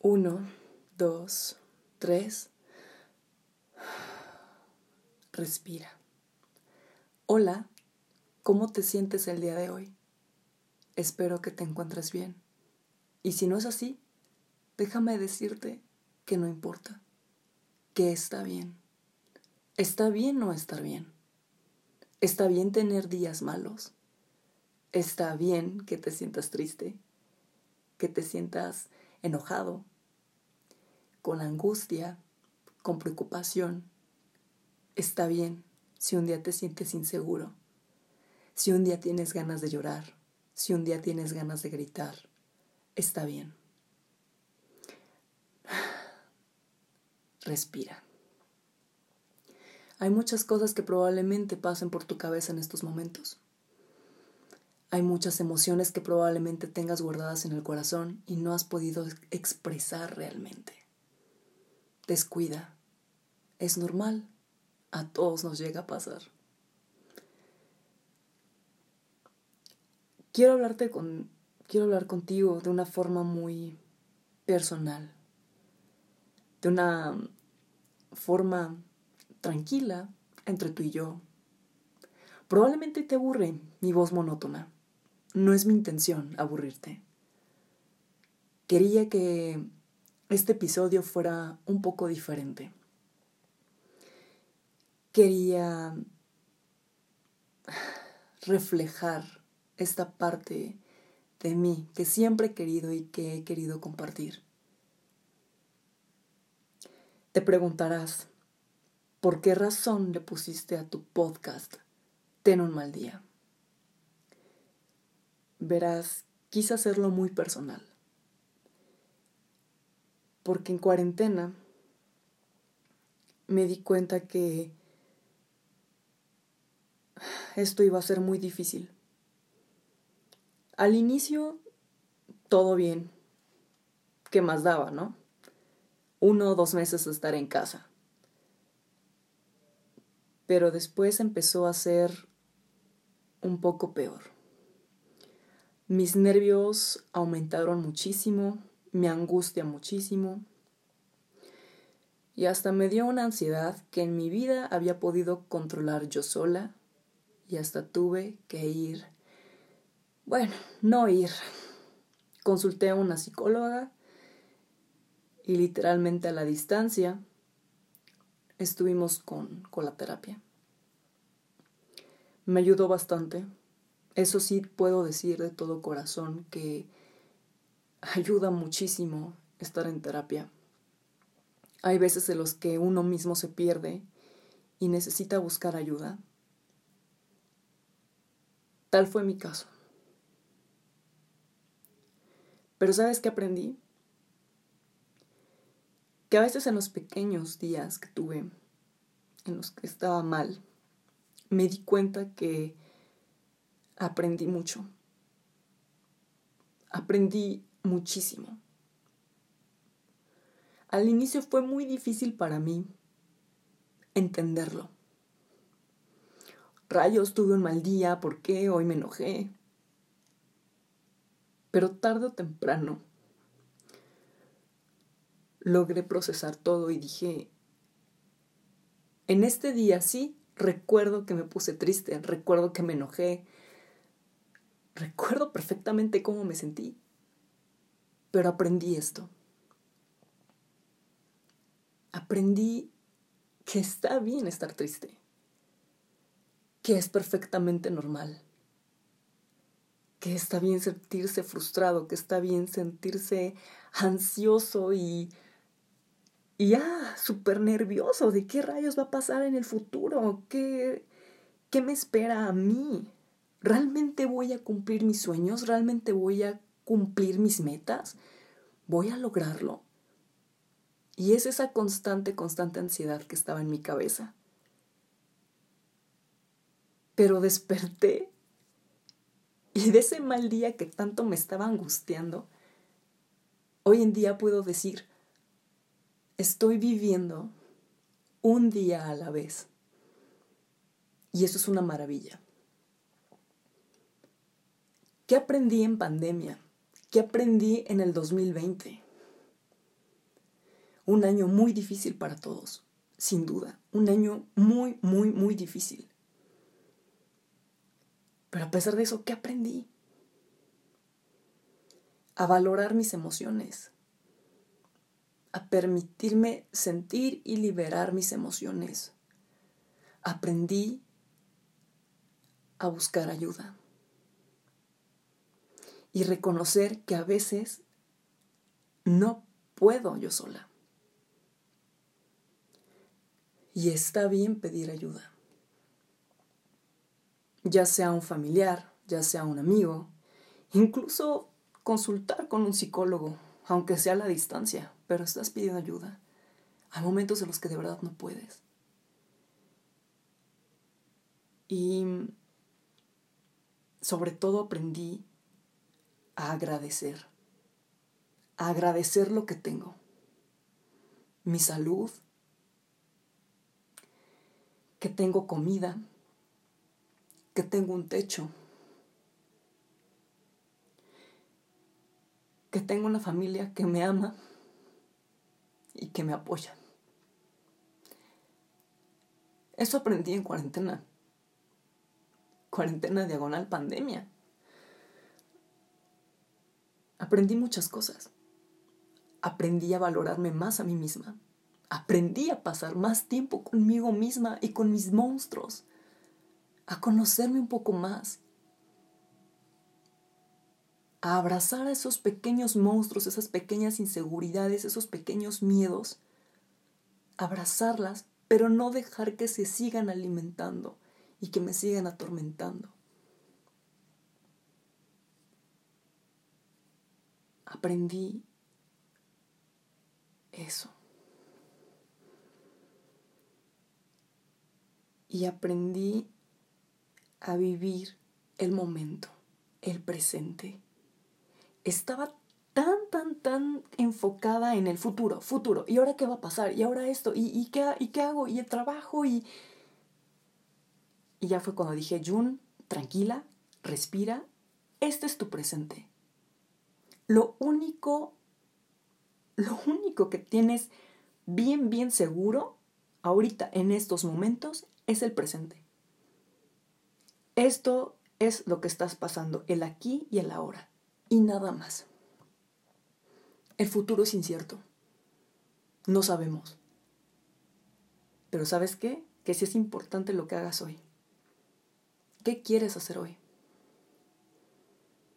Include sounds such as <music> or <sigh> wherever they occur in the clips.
Uno, dos, tres. Respira. Hola, ¿cómo te sientes el día de hoy? Espero que te encuentres bien. Y si no es así, déjame decirte que no importa, que está bien. Está bien no estar bien. Está bien tener días malos. Está bien que te sientas triste, que te sientas enojado, con angustia, con preocupación. Está bien si un día te sientes inseguro, si un día tienes ganas de llorar, si un día tienes ganas de gritar. Está bien. Respira. Hay muchas cosas que probablemente pasen por tu cabeza en estos momentos. Hay muchas emociones que probablemente tengas guardadas en el corazón y no has podido expresar realmente. Descuida. Es normal. A todos nos llega a pasar. Quiero hablarte con quiero hablar contigo de una forma muy personal. De una forma tranquila entre tú y yo. Probablemente te aburre mi voz monótona. No es mi intención aburrirte. Quería que este episodio fuera un poco diferente. Quería reflejar esta parte de mí que siempre he querido y que he querido compartir. Te preguntarás, ¿por qué razón le pusiste a tu podcast Ten un mal día? Verás, quise hacerlo muy personal. Porque en cuarentena me di cuenta que esto iba a ser muy difícil. Al inicio, todo bien. ¿Qué más daba, no? Uno o dos meses de estar en casa. Pero después empezó a ser un poco peor. Mis nervios aumentaron muchísimo, me angustia muchísimo y hasta me dio una ansiedad que en mi vida había podido controlar yo sola y hasta tuve que ir, bueno, no ir. Consulté a una psicóloga y literalmente a la distancia estuvimos con, con la terapia. Me ayudó bastante eso sí puedo decir de todo corazón que ayuda muchísimo estar en terapia. Hay veces en los que uno mismo se pierde y necesita buscar ayuda. Tal fue mi caso. Pero ¿sabes qué aprendí? Que a veces en los pequeños días que tuve, en los que estaba mal, me di cuenta que aprendí mucho. Aprendí muchísimo. Al inicio fue muy difícil para mí entenderlo. Rayos, tuve un mal día, ¿por qué? Hoy me enojé. Pero tarde o temprano logré procesar todo y dije, en este día sí, recuerdo que me puse triste, recuerdo que me enojé, Recuerdo perfectamente cómo me sentí, pero aprendí esto. Aprendí que está bien estar triste, que es perfectamente normal, que está bien sentirse frustrado, que está bien sentirse ansioso y, y ah, súper nervioso de qué rayos va a pasar en el futuro, qué, qué me espera a mí. ¿Realmente voy a cumplir mis sueños? ¿Realmente voy a cumplir mis metas? ¿Voy a lograrlo? Y es esa constante, constante ansiedad que estaba en mi cabeza. Pero desperté y de ese mal día que tanto me estaba angustiando, hoy en día puedo decir, estoy viviendo un día a la vez. Y eso es una maravilla. ¿Qué aprendí en pandemia? ¿Qué aprendí en el 2020? un año muy difícil para todos, sin duda, un año muy, muy, muy difícil. Pero a pesar de eso, ¿qué aprendí? A valorar mis emociones, a permitirme sentir y liberar mis emociones. Aprendí a buscar ayuda y reconocer que a veces no puedo yo sola. Y está bien pedir ayuda. Ya sea un familiar, ya sea un amigo, incluso consultar con un psicólogo, aunque sea a la distancia, pero estás pidiendo ayuda. Hay momentos en los que de verdad no puedes. Y sobre todo aprendí agradecer, agradecer lo que tengo, mi salud, que tengo comida, que tengo un techo, que tengo una familia que me ama y que me apoya. Eso aprendí en cuarentena. Cuarentena diagonal pandemia. Aprendí muchas cosas. Aprendí a valorarme más a mí misma. Aprendí a pasar más tiempo conmigo misma y con mis monstruos. A conocerme un poco más. A abrazar a esos pequeños monstruos, esas pequeñas inseguridades, esos pequeños miedos. Abrazarlas, pero no dejar que se sigan alimentando y que me sigan atormentando. Aprendí eso. Y aprendí a vivir el momento, el presente. Estaba tan, tan, tan enfocada en el futuro, futuro. ¿Y ahora qué va a pasar? ¿Y ahora esto? ¿Y, qué, y qué hago? ¿Y el trabajo? Y, y ya fue cuando dije, Jun, tranquila, respira, este es tu presente. Lo único, lo único que tienes bien, bien seguro ahorita en estos momentos es el presente. Esto es lo que estás pasando, el aquí y el ahora, y nada más. El futuro es incierto. No sabemos. Pero ¿sabes qué? Que sí es importante lo que hagas hoy. ¿Qué quieres hacer hoy?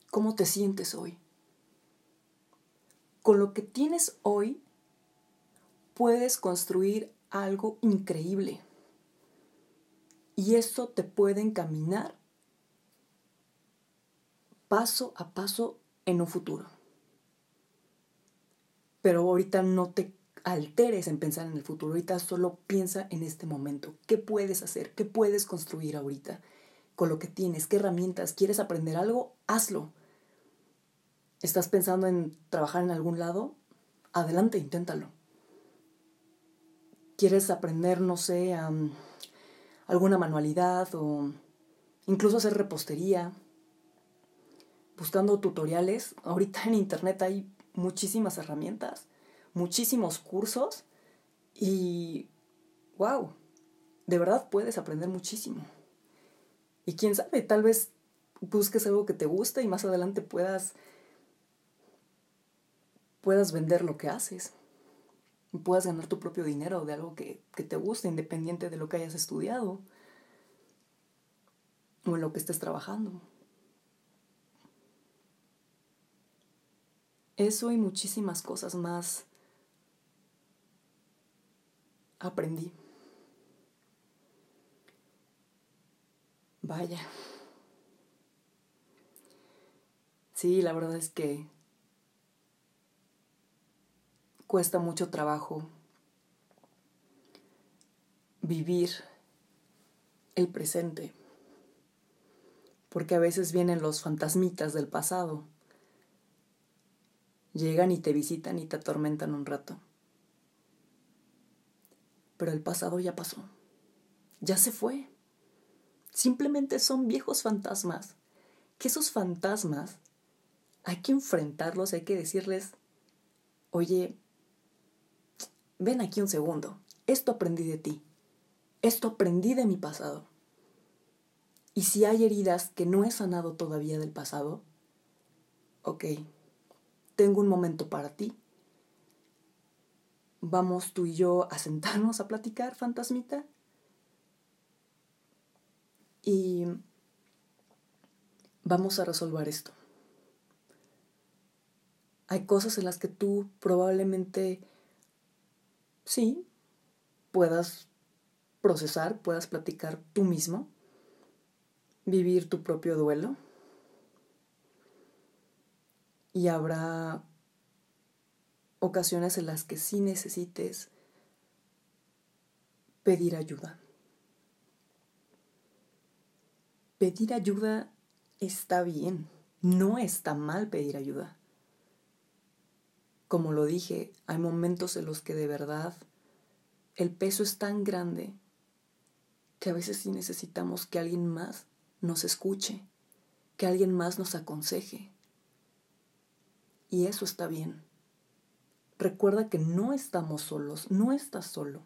¿Cómo te sientes hoy? Con lo que tienes hoy, puedes construir algo increíble. Y eso te puede encaminar paso a paso en un futuro. Pero ahorita no te alteres en pensar en el futuro, ahorita solo piensa en este momento. ¿Qué puedes hacer? ¿Qué puedes construir ahorita? con lo que tienes, qué herramientas, quieres aprender algo, hazlo. ¿Estás pensando en trabajar en algún lado? Adelante, inténtalo. ¿Quieres aprender, no sé, alguna manualidad o incluso hacer repostería? Buscando tutoriales. Ahorita en internet hay muchísimas herramientas, muchísimos cursos y wow, de verdad puedes aprender muchísimo. Y quién sabe, tal vez busques algo que te guste y más adelante puedas puedas vender lo que haces. Puedas ganar tu propio dinero de algo que, que te guste, independiente de lo que hayas estudiado o en lo que estés trabajando. Eso y muchísimas cosas más aprendí. Vaya. Sí, la verdad es que cuesta mucho trabajo vivir el presente, porque a veces vienen los fantasmitas del pasado, llegan y te visitan y te atormentan un rato. Pero el pasado ya pasó, ya se fue. Simplemente son viejos fantasmas. Que esos fantasmas hay que enfrentarlos, hay que decirles, oye, ven aquí un segundo, esto aprendí de ti, esto aprendí de mi pasado. Y si hay heridas que no he sanado todavía del pasado, ok, tengo un momento para ti. Vamos tú y yo a sentarnos a platicar, fantasmita. Y vamos a resolver esto. Hay cosas en las que tú probablemente sí puedas procesar, puedas platicar tú mismo, vivir tu propio duelo. Y habrá ocasiones en las que sí necesites pedir ayuda. Pedir ayuda está bien, no está mal pedir ayuda. Como lo dije, hay momentos en los que de verdad el peso es tan grande que a veces sí necesitamos que alguien más nos escuche, que alguien más nos aconseje. Y eso está bien. Recuerda que no estamos solos, no estás solo.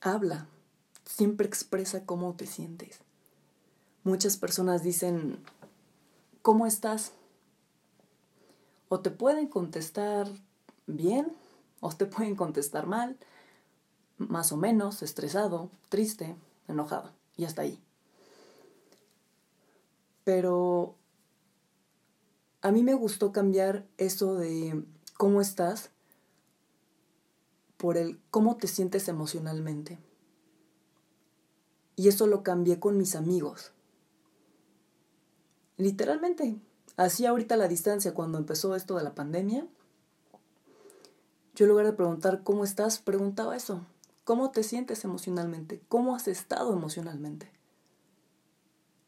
Habla, siempre expresa cómo te sientes. Muchas personas dicen, ¿cómo estás? O te pueden contestar bien, o te pueden contestar mal, más o menos, estresado, triste, enojado, y hasta ahí. Pero a mí me gustó cambiar eso de cómo estás por el cómo te sientes emocionalmente. Y eso lo cambié con mis amigos. Literalmente, así ahorita la distancia cuando empezó esto de la pandemia, yo en lugar de preguntar cómo estás, preguntaba eso. ¿Cómo te sientes emocionalmente? ¿Cómo has estado emocionalmente?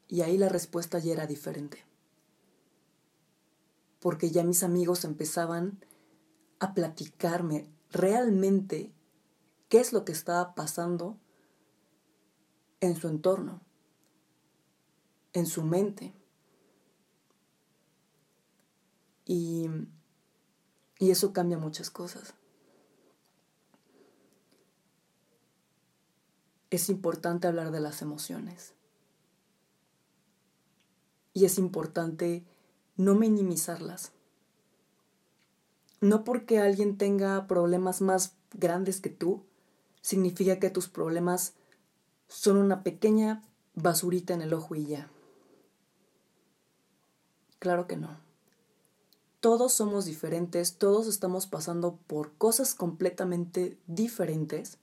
Y ahí la respuesta ya era diferente. Porque ya mis amigos empezaban a platicarme realmente qué es lo que estaba pasando en su entorno, en su mente. Y, y eso cambia muchas cosas. Es importante hablar de las emociones. Y es importante no minimizarlas. No porque alguien tenga problemas más grandes que tú, significa que tus problemas son una pequeña basurita en el ojo y ya. Claro que no. Todos somos diferentes, todos estamos pasando por cosas completamente diferentes,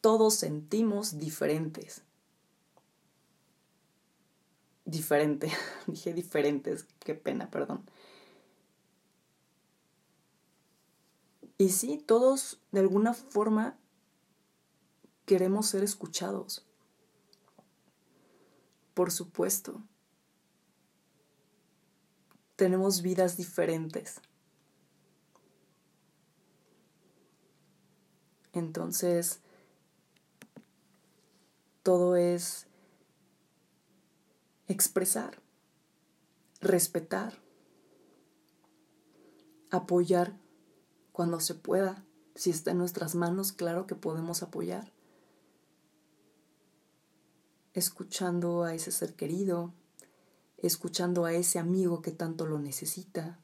todos sentimos diferentes. Diferente, <laughs> dije diferentes, qué pena, perdón. Y sí, todos de alguna forma queremos ser escuchados. Por supuesto. Tenemos vidas diferentes. Entonces, todo es expresar, respetar, apoyar cuando se pueda. Si está en nuestras manos, claro que podemos apoyar escuchando a ese ser querido, escuchando a ese amigo que tanto lo necesita,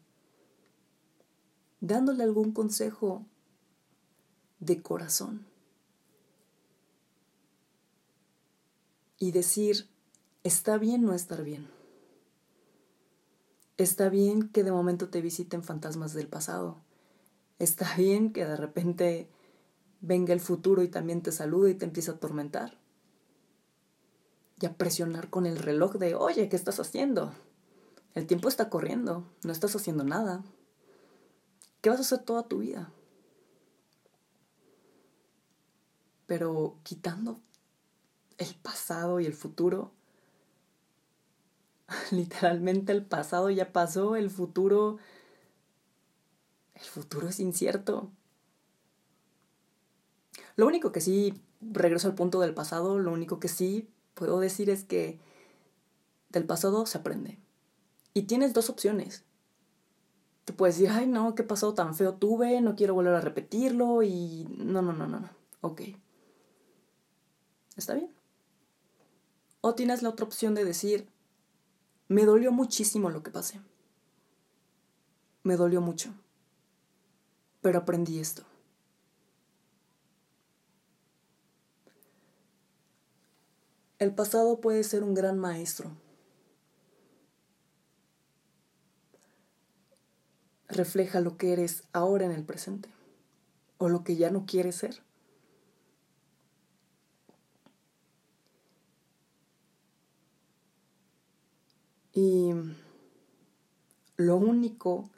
dándole algún consejo de corazón. Y decir, está bien no estar bien. Está bien que de momento te visiten fantasmas del pasado. Está bien que de repente venga el futuro y también te salude y te empiece a atormentar y a presionar con el reloj de, oye, ¿qué estás haciendo? El tiempo está corriendo, no estás haciendo nada. ¿Qué vas a hacer toda tu vida? Pero quitando el pasado y el futuro, <laughs> literalmente el pasado ya pasó, el futuro, el futuro es incierto. Lo único que sí, regreso al punto del pasado, lo único que sí puedo decir es que del pasado se aprende. Y tienes dos opciones. te puedes decir, ay, no, qué pasó tan feo tuve, no quiero volver a repetirlo y no, no, no, no, no. Ok. ¿Está bien? O tienes la otra opción de decir, me dolió muchísimo lo que pasé. Me dolió mucho. Pero aprendí esto. El pasado puede ser un gran maestro. Refleja lo que eres ahora en el presente o lo que ya no quieres ser. Y lo único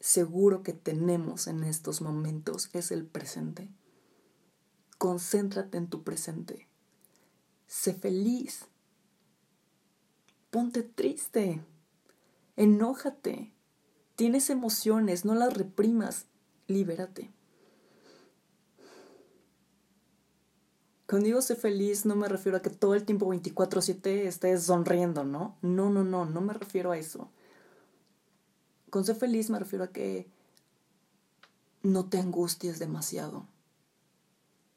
seguro que tenemos en estos momentos es el presente. Concéntrate en tu presente. Sé feliz. Ponte triste. Enójate. Tienes emociones, no las reprimas. Libérate. Cuando digo sé feliz, no me refiero a que todo el tiempo 24-7 estés sonriendo, ¿no? No, no, no, no me refiero a eso. Con ser feliz me refiero a que no te angusties demasiado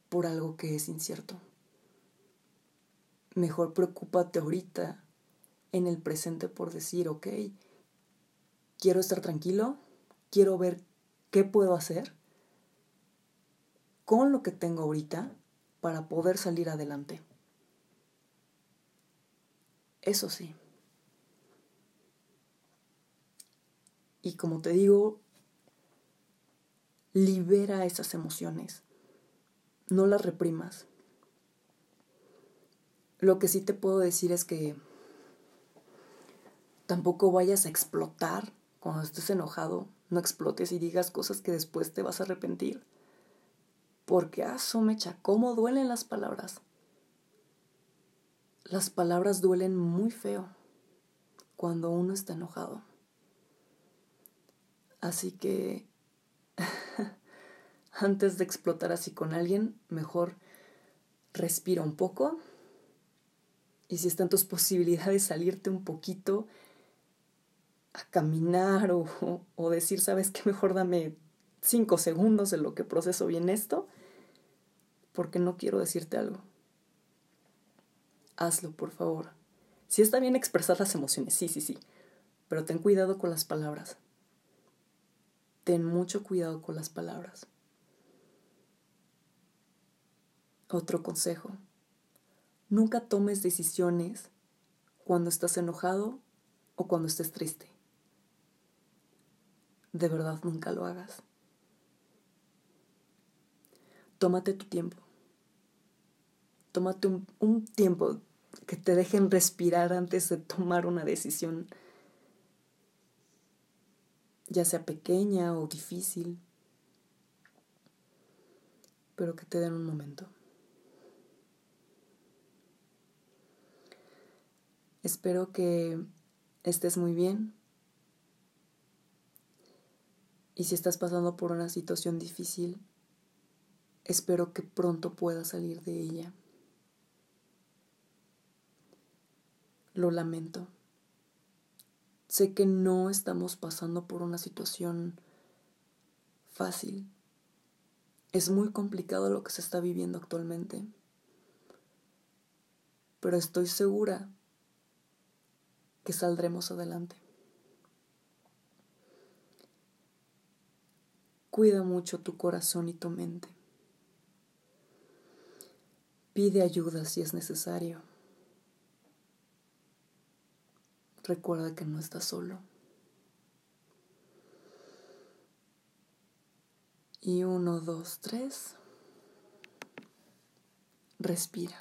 por algo que es incierto. Mejor preocúpate ahorita en el presente por decir, ok, quiero estar tranquilo, quiero ver qué puedo hacer con lo que tengo ahorita para poder salir adelante. Eso sí. Y como te digo, libera esas emociones. No las reprimas. Lo que sí te puedo decir es que tampoco vayas a explotar cuando estés enojado. No explotes y digas cosas que después te vas a arrepentir. Porque, ah, mecha, ¿cómo duelen las palabras? Las palabras duelen muy feo cuando uno está enojado. Así que <laughs> antes de explotar así con alguien, mejor respira un poco y si están tus posibilidades salirte un poquito a caminar o, o decir, sabes qué, mejor dame cinco segundos en lo que proceso bien esto, porque no quiero decirte algo. Hazlo, por favor. Si está bien expresar las emociones, sí, sí, sí, pero ten cuidado con las palabras. Ten mucho cuidado con las palabras. Otro consejo. Nunca tomes decisiones cuando estás enojado o cuando estés triste. De verdad, nunca lo hagas. Tómate tu tiempo. Tómate un, tiempo que te dejen respirar antes de tomar una decisión, ya sea pequeña o difícil, pero que te den un momento. Espero que estés muy bien. Y si estás pasando por una situación difícil, espero que pronto puedas salir de ella. Lo lamento. Sé que no estamos pasando por una situación fácil. Es muy complicado lo que se está viviendo actualmente. Pero estoy segura que saldremos adelante. Cuida mucho tu corazón y tu mente. Pide ayuda si es necesario. Recuerda que no estás solo. Y uno, dos, tres. Respira.